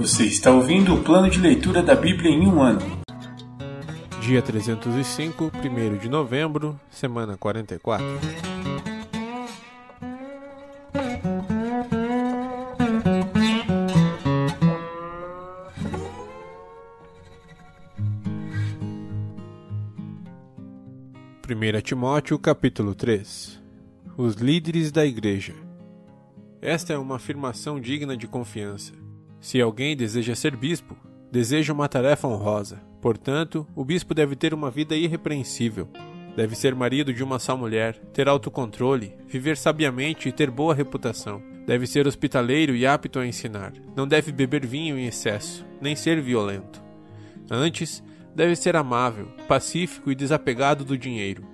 Você está ouvindo o plano de leitura da Bíblia em um ano. Dia 305, 1 de novembro, semana 44. Primeira Timóteo, capítulo 3. Os líderes da igreja. Esta é uma afirmação digna de confiança. Se alguém deseja ser bispo, deseja uma tarefa honrosa. Portanto, o bispo deve ter uma vida irrepreensível. Deve ser marido de uma só mulher, ter autocontrole, viver sabiamente e ter boa reputação. Deve ser hospitaleiro e apto a ensinar. Não deve beber vinho em excesso, nem ser violento. Antes, deve ser amável, pacífico e desapegado do dinheiro.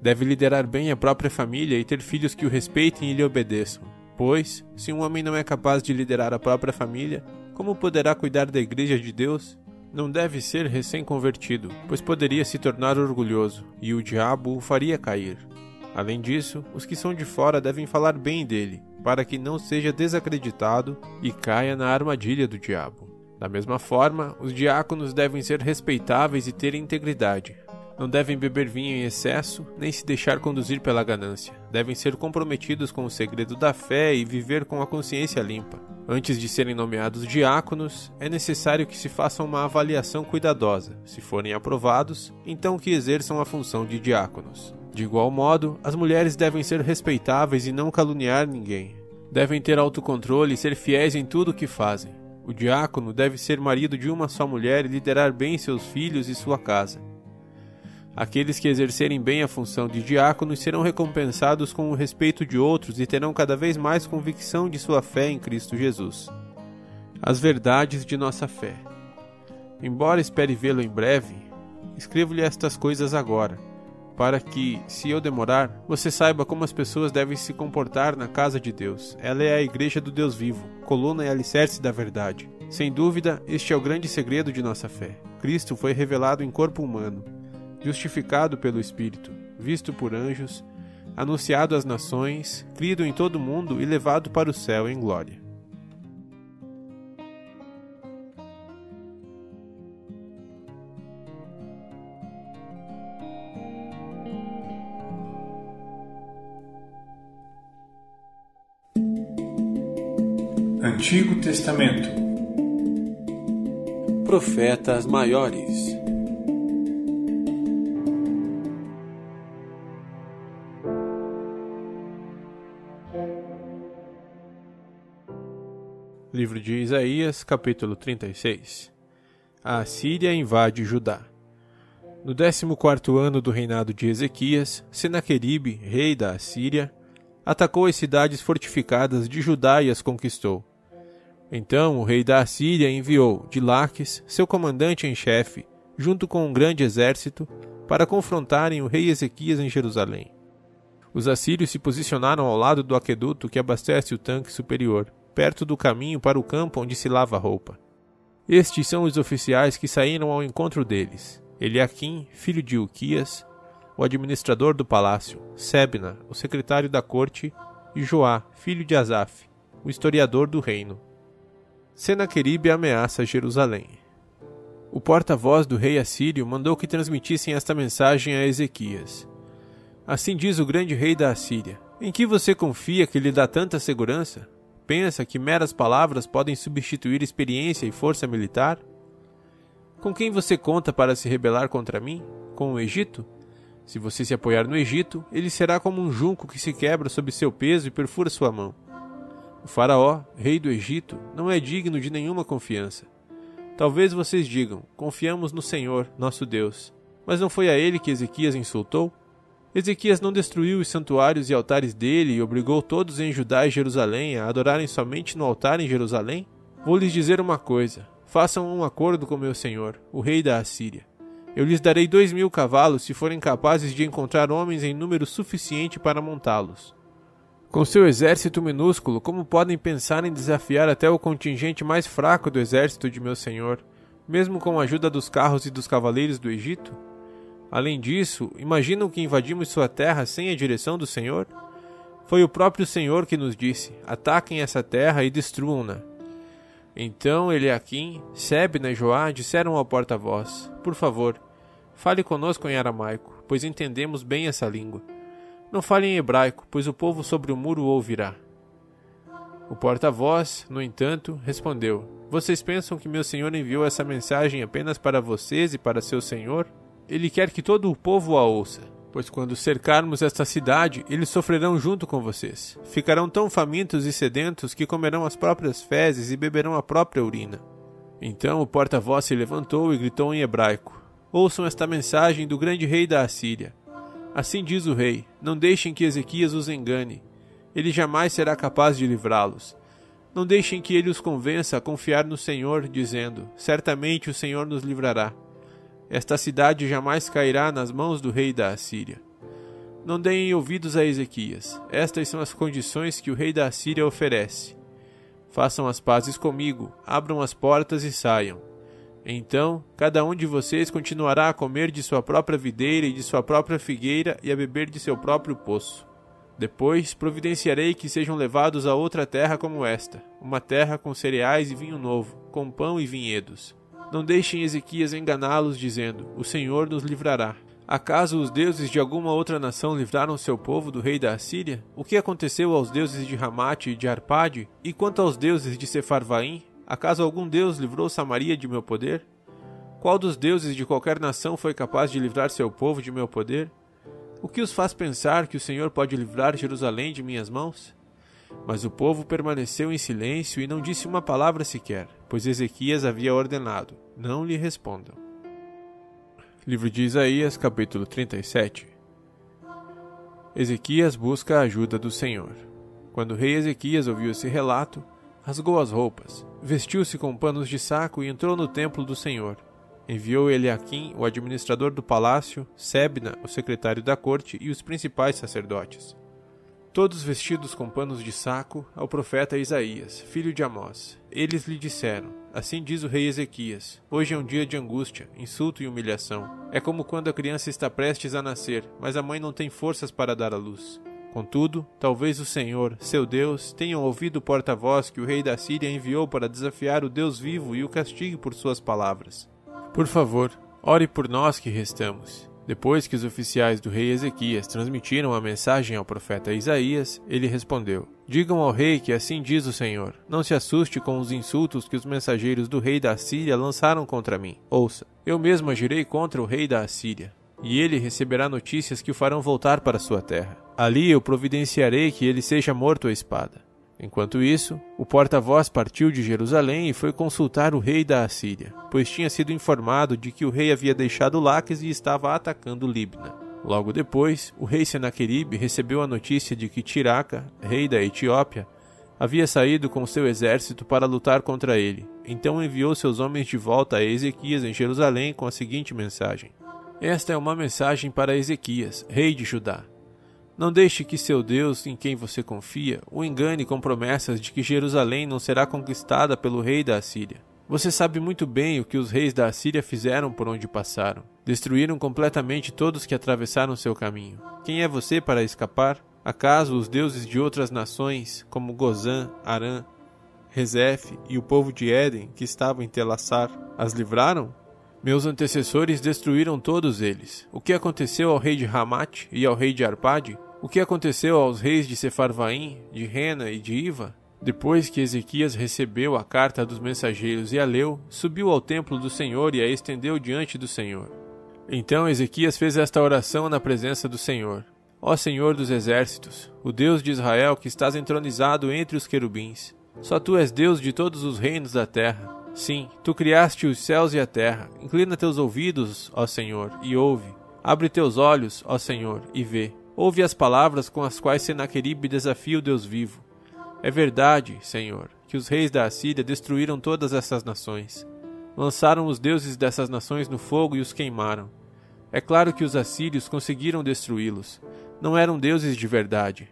Deve liderar bem a própria família e ter filhos que o respeitem e lhe obedeçam. Pois, se um homem não é capaz de liderar a própria família, como poderá cuidar da Igreja de Deus? Não deve ser recém-convertido, pois poderia se tornar orgulhoso, e o diabo o faria cair. Além disso, os que são de fora devem falar bem dele, para que não seja desacreditado e caia na armadilha do diabo. Da mesma forma, os diáconos devem ser respeitáveis e ter integridade, não devem beber vinho em excesso, nem se deixar conduzir pela ganância. Devem ser comprometidos com o segredo da fé e viver com a consciência limpa. Antes de serem nomeados diáconos, é necessário que se faça uma avaliação cuidadosa. Se forem aprovados, então que exerçam a função de diáconos. De igual modo, as mulheres devem ser respeitáveis e não caluniar ninguém. Devem ter autocontrole e ser fiéis em tudo o que fazem. O diácono deve ser marido de uma só mulher e liderar bem seus filhos e sua casa. Aqueles que exercerem bem a função de diáconos serão recompensados com o respeito de outros e terão cada vez mais convicção de sua fé em Cristo Jesus. As verdades de nossa fé. Embora espere vê-lo em breve, escrevo-lhe estas coisas agora, para que, se eu demorar, você saiba como as pessoas devem se comportar na casa de Deus. Ela é a igreja do Deus vivo, coluna e alicerce da verdade. Sem dúvida, este é o grande segredo de nossa fé. Cristo foi revelado em corpo humano justificado pelo Espírito, visto por anjos, anunciado às nações, crido em todo o mundo e levado para o céu em glória. Antigo Testamento Profetas Maiores Livro de Isaías, capítulo 36 A Assíria invade Judá. No 14 ano do reinado de Ezequias, Senaqueribe, rei da Assíria, atacou as cidades fortificadas de Judá e as conquistou. Então o rei da Assíria enviou de Laques, seu comandante em chefe, junto com um grande exército, para confrontarem o rei Ezequias em Jerusalém. Os assírios se posicionaram ao lado do aqueduto que abastece o tanque superior perto do caminho para o campo onde se lava a roupa. Estes são os oficiais que saíram ao encontro deles: Eliaquim, filho de Uquias, o administrador do palácio, Sebna, o secretário da corte, e Joá, filho de Asaf, o historiador do reino. Senaqueribe ameaça Jerusalém. O porta-voz do rei assírio mandou que transmitissem esta mensagem a Ezequias. Assim diz o grande rei da Assíria: Em que você confia que lhe dá tanta segurança? Pensa que meras palavras podem substituir experiência e força militar? Com quem você conta para se rebelar contra mim? Com o Egito? Se você se apoiar no Egito, ele será como um junco que se quebra sob seu peso e perfura sua mão. O Faraó, rei do Egito, não é digno de nenhuma confiança. Talvez vocês digam: confiamos no Senhor, nosso Deus. Mas não foi a ele que Ezequias insultou? Ezequias não destruiu os santuários e altares dele e obrigou todos em Judá e Jerusalém a adorarem somente no altar em Jerusalém? Vou lhes dizer uma coisa: façam um acordo com meu senhor, o rei da Assíria. Eu lhes darei dois mil cavalos se forem capazes de encontrar homens em número suficiente para montá-los. Com seu exército minúsculo, como podem pensar em desafiar até o contingente mais fraco do exército de meu senhor, mesmo com a ajuda dos carros e dos cavaleiros do Egito? Além disso, imaginam que invadimos sua terra sem a direção do Senhor? Foi o próprio Senhor que nos disse: ataquem essa terra e destruam-na. Então Eliaquim, Sebna e Joá disseram ao porta-voz: Por favor, fale conosco em aramaico, pois entendemos bem essa língua. Não fale em hebraico, pois o povo sobre o muro ouvirá. O porta-voz, no entanto, respondeu: Vocês pensam que meu senhor enviou essa mensagem apenas para vocês e para seu senhor? Ele quer que todo o povo a ouça pois quando cercarmos esta cidade, eles sofrerão junto com vocês. Ficarão tão famintos e sedentos que comerão as próprias fezes e beberão a própria urina. Então o porta-voz se levantou e gritou em hebraico: Ouçam esta mensagem do grande rei da Assíria. Assim diz o rei: Não deixem que Ezequias os engane. Ele jamais será capaz de livrá-los. Não deixem que ele os convença a confiar no Senhor, dizendo: Certamente o Senhor nos livrará. Esta cidade jamais cairá nas mãos do rei da Assíria. Não deem ouvidos a Ezequias. Estas são as condições que o rei da Assíria oferece. Façam as pazes comigo, abram as portas e saiam. Então, cada um de vocês continuará a comer de sua própria videira e de sua própria figueira e a beber de seu próprio poço. Depois providenciarei que sejam levados a outra terra como esta, uma terra com cereais e vinho novo, com pão e vinhedos. Não deixem Ezequias enganá-los, dizendo: O Senhor nos livrará. Acaso os deuses de alguma outra nação livraram seu povo do rei da Assíria? O que aconteceu aos deuses de Ramate e de Arpade? E quanto aos deuses de Sefarvaim? Acaso algum deus livrou Samaria de meu poder? Qual dos deuses de qualquer nação foi capaz de livrar seu povo de meu poder? O que os faz pensar que o Senhor pode livrar Jerusalém de minhas mãos? Mas o povo permaneceu em silêncio e não disse uma palavra sequer, pois Ezequias havia ordenado: não lhe respondam. Livro de Isaías, capítulo 37 Ezequias busca a ajuda do Senhor. Quando o rei Ezequias ouviu esse relato, rasgou as roupas, vestiu-se com panos de saco e entrou no templo do Senhor. Enviou Eliaquim, o administrador do palácio, Sebna, o secretário da corte e os principais sacerdotes todos vestidos com panos de saco, ao profeta Isaías, filho de Amós. Eles lhe disseram: Assim diz o rei Ezequias: Hoje é um dia de angústia, insulto e humilhação. É como quando a criança está prestes a nascer, mas a mãe não tem forças para dar à luz. Contudo, talvez o Senhor, seu Deus, tenha ouvido o porta-voz que o rei da Síria enviou para desafiar o Deus vivo e o castigue por suas palavras. Por favor, ore por nós que restamos. Depois que os oficiais do rei Ezequias transmitiram a mensagem ao profeta Isaías, ele respondeu: Digam ao rei que assim diz o Senhor: Não se assuste com os insultos que os mensageiros do rei da Assíria lançaram contra mim. Ouça: Eu mesmo agirei contra o rei da Assíria, e ele receberá notícias que o farão voltar para sua terra. Ali eu providenciarei que ele seja morto à espada. Enquanto isso, o porta-voz partiu de Jerusalém e foi consultar o rei da Assíria, pois tinha sido informado de que o rei havia deixado Laques e estava atacando Libna. Logo depois, o rei Senaqueribe recebeu a notícia de que Tiraca, rei da Etiópia, havia saído com seu exército para lutar contra ele. Então enviou seus homens de volta a Ezequias em Jerusalém com a seguinte mensagem: Esta é uma mensagem para Ezequias, rei de Judá. Não deixe que seu Deus, em quem você confia, o engane com promessas de que Jerusalém não será conquistada pelo rei da Assíria. Você sabe muito bem o que os reis da Assíria fizeram por onde passaram. Destruíram completamente todos que atravessaram seu caminho. Quem é você para escapar? Acaso os deuses de outras nações, como Gozã, Arã, Rezef e o povo de Éden, que estavam em Telassar, as livraram? Meus antecessores destruíram todos eles. O que aconteceu ao rei de Ramate e ao rei de Arpade? O que aconteceu aos reis de Sefarvaim, de Rena e de Iva? Depois que Ezequias recebeu a carta dos mensageiros e a leu, subiu ao templo do Senhor e a estendeu diante do Senhor. Então Ezequias fez esta oração na presença do Senhor: Ó Senhor dos exércitos, o Deus de Israel que estás entronizado entre os querubins, só tu és Deus de todos os reinos da terra. Sim, tu criaste os céus e a terra. Inclina teus ouvidos, ó Senhor, e ouve. Abre teus olhos, ó Senhor, e vê. Ouve as palavras com as quais Senaqueribe desafia o Deus vivo. É verdade, Senhor, que os reis da Assíria destruíram todas essas nações. Lançaram os deuses dessas nações no fogo e os queimaram. É claro que os assírios conseguiram destruí-los. Não eram deuses de verdade,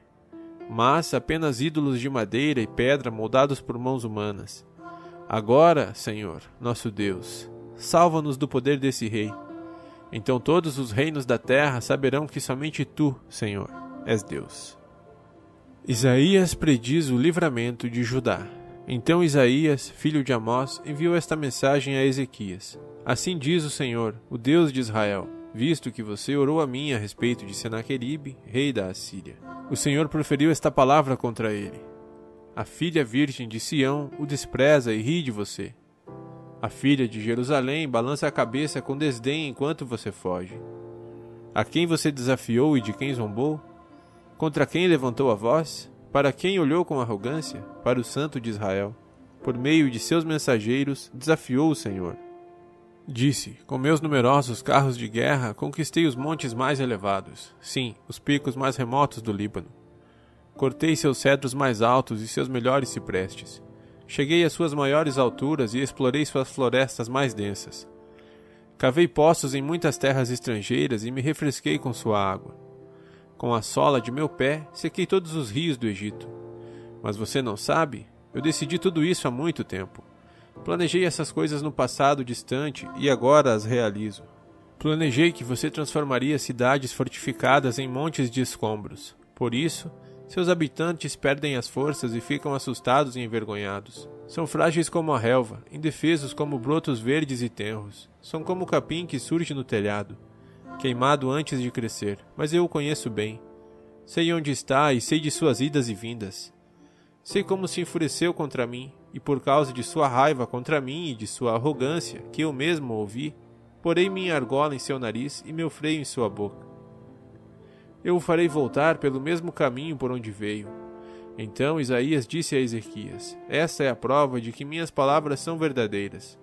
mas apenas ídolos de madeira e pedra moldados por mãos humanas. Agora, Senhor, nosso Deus, salva-nos do poder desse rei então todos os reinos da terra saberão que somente tu, Senhor, és Deus. Isaías prediz o livramento de Judá. Então Isaías, filho de Amós, enviou esta mensagem a Ezequias: Assim diz o Senhor, o Deus de Israel: visto que você orou a mim a respeito de Senaqueribe, rei da Assíria. O Senhor proferiu esta palavra contra ele: A filha virgem de Sião o despreza e ri de você. A filha de Jerusalém balança a cabeça com desdém enquanto você foge. A quem você desafiou e de quem zombou? Contra quem levantou a voz? Para quem olhou com arrogância? Para o Santo de Israel. Por meio de seus mensageiros, desafiou o Senhor. Disse: Com meus numerosos carros de guerra conquistei os montes mais elevados, sim, os picos mais remotos do Líbano. Cortei seus cedros mais altos e seus melhores ciprestes. Cheguei às suas maiores alturas e explorei suas florestas mais densas. Cavei poços em muitas terras estrangeiras e me refresquei com sua água. Com a sola de meu pé, sequei todos os rios do Egito. Mas você não sabe? Eu decidi tudo isso há muito tempo. Planejei essas coisas no passado distante e agora as realizo. Planejei que você transformaria cidades fortificadas em montes de escombros. Por isso, seus habitantes perdem as forças e ficam assustados e envergonhados. São frágeis como a relva, indefesos como brotos verdes e tenros. São como o capim que surge no telhado, queimado antes de crescer, mas eu o conheço bem. Sei onde está e sei de suas idas e vindas. Sei como se enfureceu contra mim, e por causa de sua raiva contra mim e de sua arrogância, que eu mesmo ouvi, porei minha argola em seu nariz e meu freio em sua boca. Eu o farei voltar pelo mesmo caminho por onde veio. Então Isaías disse a Ezequias: Esta é a prova de que minhas palavras são verdadeiras.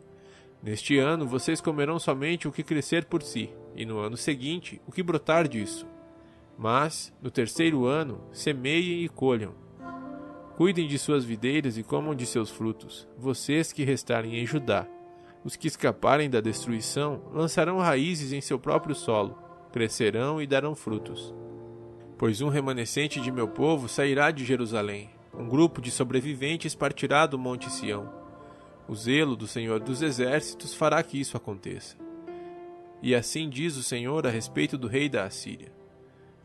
Neste ano vocês comerão somente o que crescer por si, e no ano seguinte o que brotar disso. Mas, no terceiro ano, semeiem e colham, Cuidem de suas videiras e comam de seus frutos, vocês que restarem em Judá. Os que escaparem da destruição lançarão raízes em seu próprio solo, crescerão e darão frutos. Pois um remanescente de meu povo sairá de Jerusalém, um grupo de sobreviventes partirá do Monte Sião. O zelo do Senhor dos Exércitos fará que isso aconteça. E assim diz o Senhor a respeito do rei da Assíria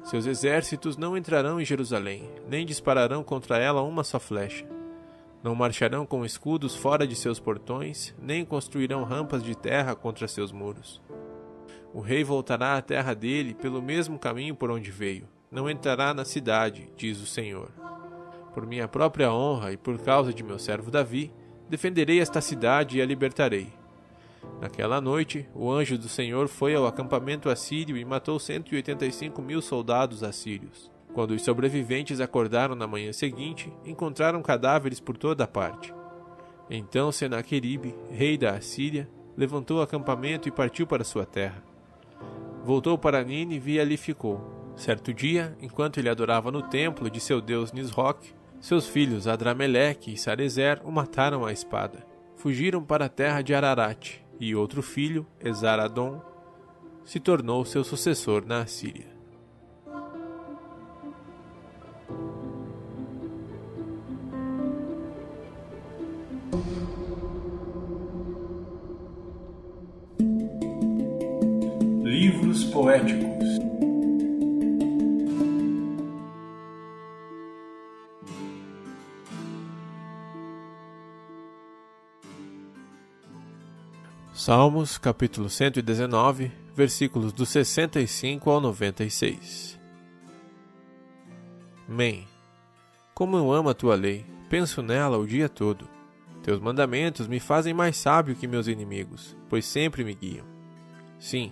seus exércitos não entrarão em Jerusalém, nem dispararão contra ela uma só flecha. Não marcharão com escudos fora de seus portões, nem construirão rampas de terra contra seus muros. O rei voltará à terra dele pelo mesmo caminho por onde veio. Não entrará na cidade, diz o Senhor. Por minha própria honra e por causa de meu servo Davi, defenderei esta cidade e a libertarei. Naquela noite, o anjo do Senhor foi ao acampamento assírio e matou 185 mil soldados assírios. Quando os sobreviventes acordaram na manhã seguinte, encontraram cadáveres por toda parte. Então Senaqueribe, rei da Assíria, levantou o acampamento e partiu para sua terra. Voltou para Nínive e ali ficou. Certo dia, enquanto ele adorava no templo de seu deus Nisroch, seus filhos Adrameleque e Sarezer o mataram à espada. Fugiram para a terra de Ararat e outro filho, Esaradon, se tornou seu sucessor na Assíria. Salmos, capítulo 119, versículos do 65 ao 96. Men, como eu amo a tua lei, penso nela o dia todo. Teus mandamentos me fazem mais sábio que meus inimigos, pois sempre me guiam. Sim,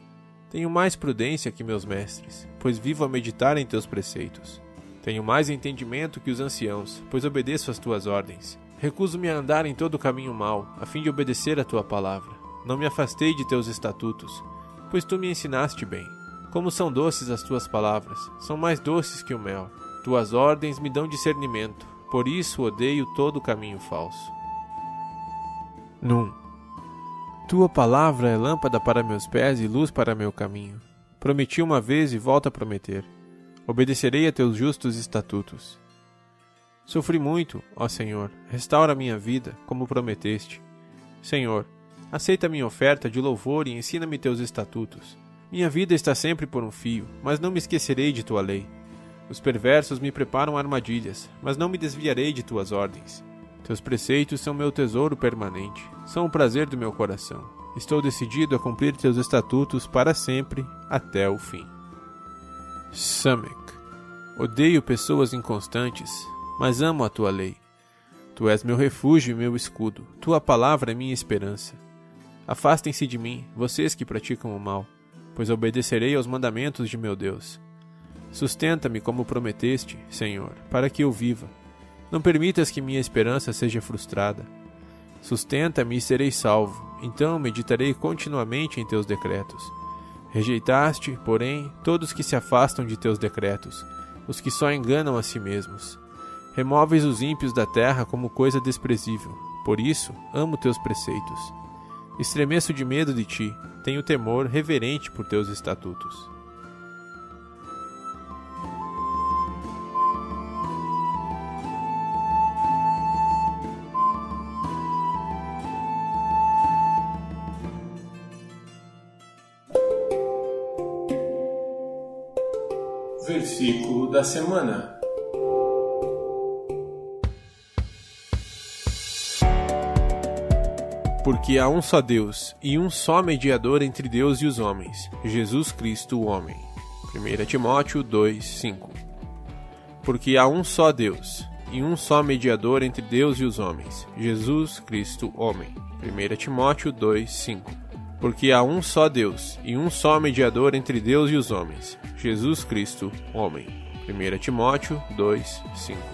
tenho mais prudência que meus mestres, pois vivo a meditar em teus preceitos. Tenho mais entendimento que os anciãos, pois obedeço às tuas ordens. Recuso-me a andar em todo caminho mau, a fim de obedecer a tua palavra. Não me afastei de teus estatutos, pois tu me ensinaste bem. Como são doces as tuas palavras, são mais doces que o mel. Tuas ordens me dão discernimento, por isso odeio todo caminho falso. Num. Tua palavra é lâmpada para meus pés e luz para meu caminho. Prometi uma vez e volto a prometer. Obedecerei a teus justos estatutos. Sofri muito, ó Senhor, restaura minha vida, como prometeste. Senhor, Aceita minha oferta de louvor e ensina-me teus estatutos. Minha vida está sempre por um fio, mas não me esquecerei de tua lei. Os perversos me preparam armadilhas, mas não me desviarei de tuas ordens. Teus preceitos são meu tesouro permanente, são o prazer do meu coração. Estou decidido a cumprir teus estatutos para sempre, até o fim. Samek. Odeio pessoas inconstantes, mas amo a tua lei. Tu és meu refúgio e meu escudo, tua palavra é minha esperança. Afastem-se de mim, vocês que praticam o mal, pois obedecerei aos mandamentos de meu Deus. Sustenta-me como prometeste, Senhor, para que eu viva. Não permitas que minha esperança seja frustrada. Sustenta-me e serei salvo, então meditarei continuamente em teus decretos. Rejeitaste, porém, todos que se afastam de teus decretos, os que só enganam a si mesmos. Removes os ímpios da terra como coisa desprezível. Por isso, amo teus preceitos. Estremeço de medo de ti, tenho temor reverente por teus estatutos. Versículo da semana. Porque há um só Deus e um só mediador entre Deus e os homens, Jesus Cristo, o homem. 1 Timóteo 2, 5. Porque há um só Deus e um só mediador entre Deus e os homens, Jesus Cristo, homem. 1 Timóteo 2, 5 porque há um só Deus e um só mediador entre Deus e os homens, Jesus Cristo, homem. 1 Timóteo 2, 5